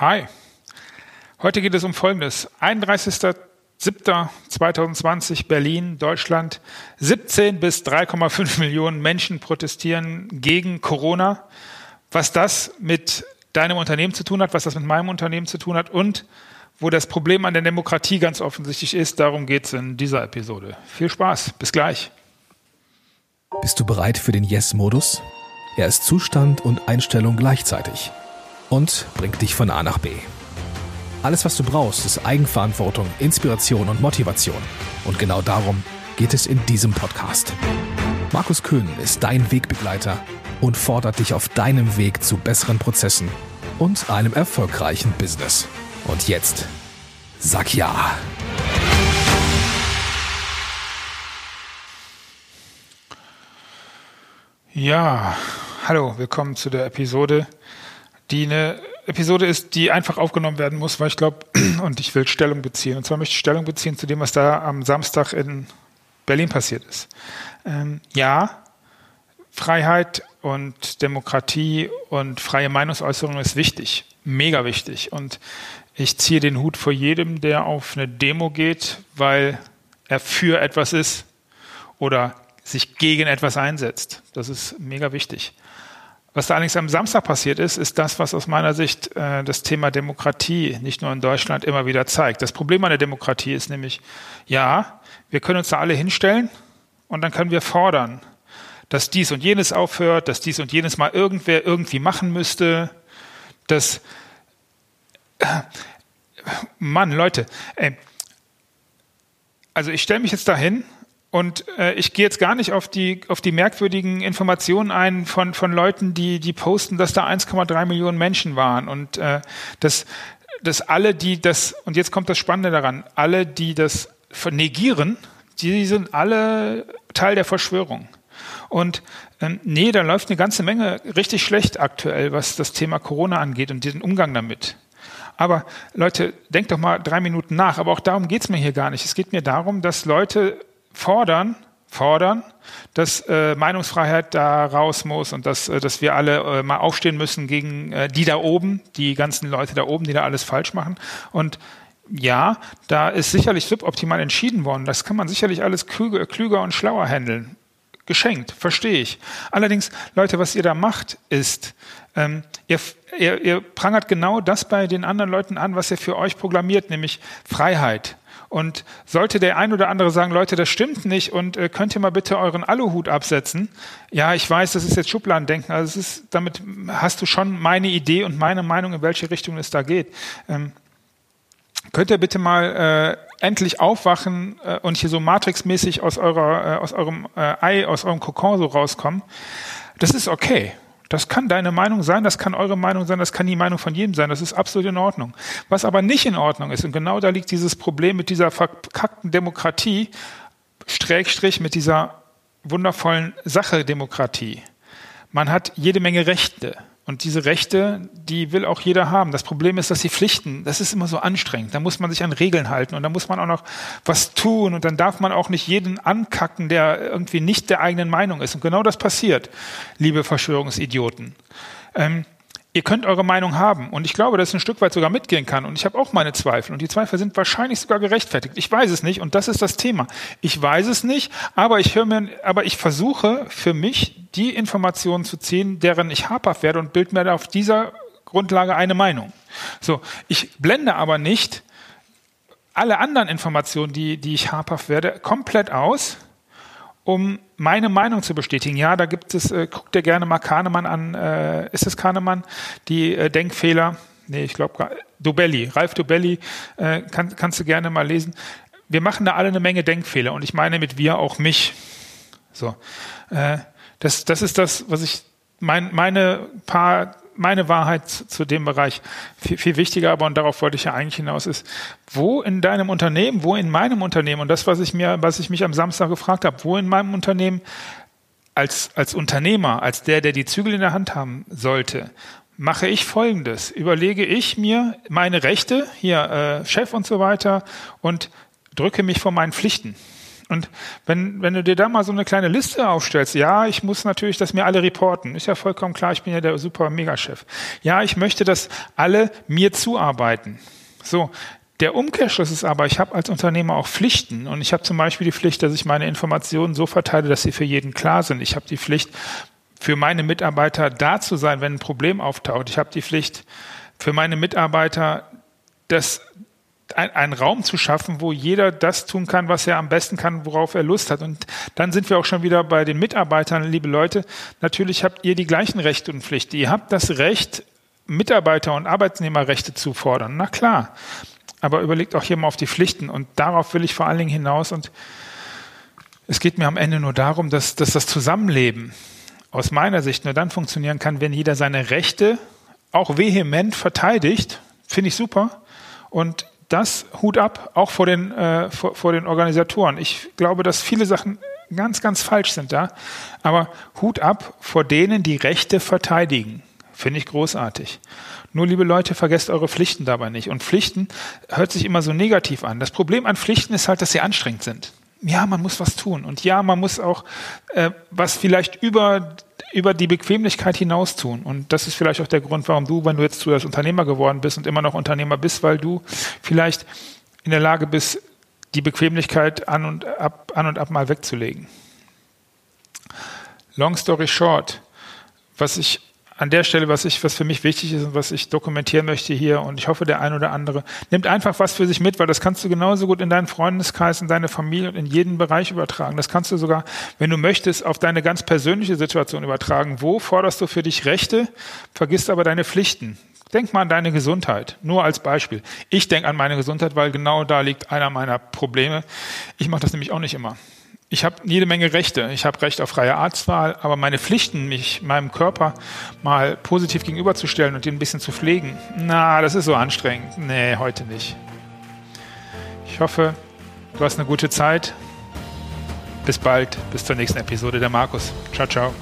Hi. Heute geht es um Folgendes. 31.07.2020 Berlin, Deutschland. 17 bis 3,5 Millionen Menschen protestieren gegen Corona. Was das mit deinem Unternehmen zu tun hat, was das mit meinem Unternehmen zu tun hat und wo das Problem an der Demokratie ganz offensichtlich ist, darum geht es in dieser Episode. Viel Spaß. Bis gleich. Bist du bereit für den Yes-Modus? Er ist Zustand und Einstellung gleichzeitig und bringt dich von A nach B. Alles, was du brauchst, ist Eigenverantwortung, Inspiration und Motivation. Und genau darum geht es in diesem Podcast. Markus Köhn ist dein Wegbegleiter und fordert dich auf deinem Weg zu besseren Prozessen und einem erfolgreichen Business. Und jetzt, sag ja. Ja, hallo, willkommen zu der Episode die eine Episode ist, die einfach aufgenommen werden muss, weil ich glaube, und ich will Stellung beziehen. Und zwar möchte ich Stellung beziehen zu dem, was da am Samstag in Berlin passiert ist. Ähm, ja, Freiheit und Demokratie und freie Meinungsäußerung ist wichtig, mega wichtig. Und ich ziehe den Hut vor jedem, der auf eine Demo geht, weil er für etwas ist oder sich gegen etwas einsetzt. Das ist mega wichtig. Was da allerdings am Samstag passiert ist, ist das, was aus meiner Sicht äh, das Thema Demokratie nicht nur in Deutschland immer wieder zeigt. Das Problem an der Demokratie ist nämlich, ja, wir können uns da alle hinstellen und dann können wir fordern, dass dies und jenes aufhört, dass dies und jenes mal irgendwer irgendwie machen müsste, dass äh, Mann, Leute, ey, also ich stelle mich jetzt dahin und äh, ich gehe jetzt gar nicht auf die, auf die merkwürdigen Informationen ein von, von Leuten, die, die posten, dass da 1,3 Millionen Menschen waren und äh, dass, dass alle, die das, und jetzt kommt das Spannende daran, alle, die das negieren, die sind alle Teil der Verschwörung. Und ähm, nee, da läuft eine ganze Menge richtig schlecht aktuell, was das Thema Corona angeht und diesen Umgang damit. Aber Leute, denkt doch mal drei Minuten nach. Aber auch darum geht's mir hier gar nicht. Es geht mir darum, dass Leute fordern, fordern, dass äh, Meinungsfreiheit da raus muss und dass, äh, dass wir alle äh, mal aufstehen müssen gegen äh, die da oben, die ganzen Leute da oben, die da alles falsch machen. Und ja, da ist sicherlich suboptimal entschieden worden. Das kann man sicherlich alles klüger, klüger und schlauer handeln. Geschenkt, verstehe ich. Allerdings, Leute, was ihr da macht, ist, ähm, ihr, ihr, ihr prangert genau das bei den anderen Leuten an, was ihr für euch programmiert, nämlich Freiheit, und sollte der ein oder andere sagen, Leute, das stimmt nicht und äh, könnt ihr mal bitte euren Aluhut absetzen? Ja, ich weiß, das ist jetzt Schubladendenken. Also es ist, damit hast du schon meine Idee und meine Meinung, in welche Richtung es da geht. Ähm, könnt ihr bitte mal äh, endlich aufwachen äh, und hier so matrixmäßig aus eurer, äh, aus eurem äh, Ei, aus eurem Kokon so rauskommen? Das ist okay. Das kann deine Meinung sein, das kann eure Meinung sein, das kann die Meinung von jedem sein, das ist absolut in Ordnung. Was aber nicht in Ordnung ist, und genau da liegt dieses Problem mit dieser verkackten Demokratie, Strägstrich mit dieser wundervollen Sache Demokratie. Man hat jede Menge Rechte. Und diese Rechte, die will auch jeder haben. Das Problem ist, dass die Pflichten, das ist immer so anstrengend. Da muss man sich an Regeln halten und da muss man auch noch was tun und dann darf man auch nicht jeden ankacken, der irgendwie nicht der eigenen Meinung ist. Und genau das passiert, liebe Verschwörungsidioten. Ähm, Ihr könnt eure Meinung haben und ich glaube, dass es ein Stück weit sogar mitgehen kann und ich habe auch meine Zweifel und die Zweifel sind wahrscheinlich sogar gerechtfertigt. Ich weiß es nicht und das ist das Thema. Ich weiß es nicht, aber ich höre mir, aber ich versuche für mich die Informationen zu ziehen, deren ich habhaft werde und bild mir auf dieser Grundlage eine Meinung. So, ich blende aber nicht alle anderen Informationen, die, die ich habhaft werde, komplett aus um meine Meinung zu bestätigen. Ja, da gibt es, äh, guckt dir gerne mal Kahnemann an, äh, ist es Kahnemann, die äh, Denkfehler, nee, ich glaube, Dobelli, Ralf Dobelli, äh, kann, kannst du gerne mal lesen. Wir machen da alle eine Menge Denkfehler und ich meine mit wir auch mich. So, äh, das, das ist das, was ich mein, meine paar meine Wahrheit zu dem Bereich. Viel, viel wichtiger aber, und darauf wollte ich ja eigentlich hinaus, ist, wo in deinem Unternehmen, wo in meinem Unternehmen, und das, was ich mir, was ich mich am Samstag gefragt habe, wo in meinem Unternehmen als, als Unternehmer, als der, der die Zügel in der Hand haben sollte, mache ich Folgendes. Überlege ich mir meine Rechte, hier äh, Chef und so weiter, und drücke mich vor meinen Pflichten Und wenn, wenn du dir da mal so eine kleine Liste aufstellst, ja, ich muss natürlich, dass mir alle reporten. Ist ja vollkommen klar, ich bin ja der super Megachef. Ja, ich möchte, dass alle mir zuarbeiten. So, der Umkehrschluss ist aber, ich habe als Unternehmer auch Pflichten und ich habe zum Beispiel die Pflicht, dass ich meine Informationen so verteile, dass sie für jeden klar sind. Ich habe die Pflicht, für meine Mitarbeiter da zu sein, wenn ein Problem auftaucht. Ich habe die Pflicht, für meine Mitarbeiter das ein, einen Raum zu schaffen, wo jeder das tun kann, was er am besten kann, worauf er Lust hat. Und dann sind wir auch schon wieder bei den Mitarbeitern, liebe Leute. Natürlich habt ihr die gleichen Rechte und Pflichten. Ihr habt das Recht, Mitarbeiter- und Arbeitnehmerrechte zu fordern. Na klar. Aber überlegt auch hier mal auf die Pflichten. Und darauf will ich vor allen Dingen hinaus. Und es geht mir am Ende nur darum, dass, dass das Zusammenleben aus meiner Sicht nur dann funktionieren kann, wenn jeder seine Rechte auch vehement verteidigt. Finde ich super. Und das Hut ab, auch vor den, äh, vor, vor den Organisatoren. Ich glaube, dass viele Sachen ganz, ganz falsch sind da. Aber Hut ab vor denen, die Rechte verteidigen. Finde ich großartig. Nur, liebe Leute, vergesst eure Pflichten dabei nicht. Und Pflichten hört sich immer so negativ an. Das Problem an Pflichten ist halt, dass sie anstrengend sind. Ja, man muss was tun. Und ja, man muss auch äh, was vielleicht über über die Bequemlichkeit hinaus tun. Und das ist vielleicht auch der Grund, warum du, wenn du jetzt zuerst Unternehmer geworden bist und immer noch Unternehmer bist, weil du vielleicht in der Lage bist, die Bequemlichkeit an und ab, an und ab mal wegzulegen. Long story short, was ich an der Stelle, was ich, was für mich wichtig ist und was ich dokumentieren möchte hier, und ich hoffe, der ein oder andere nimmt einfach was für sich mit, weil das kannst du genauso gut in deinen Freundeskreis, in deine Familie und in jeden Bereich übertragen. Das kannst du sogar, wenn du möchtest, auf deine ganz persönliche Situation übertragen. Wo forderst du für dich Rechte, vergisst aber deine Pflichten? Denk mal an deine Gesundheit, nur als Beispiel. Ich denke an meine Gesundheit, weil genau da liegt einer meiner Probleme. Ich mache das nämlich auch nicht immer ich habe jede Menge Rechte. Ich habe Recht auf freie Arztwahl, aber meine Pflichten, mich meinem Körper mal positiv gegenüberzustellen und ihn ein bisschen zu pflegen, na, das ist so anstrengend. Nee, heute nicht. Ich hoffe, du hast eine gute Zeit. Bis bald, bis zur nächsten Episode der Markus. Ciao, ciao.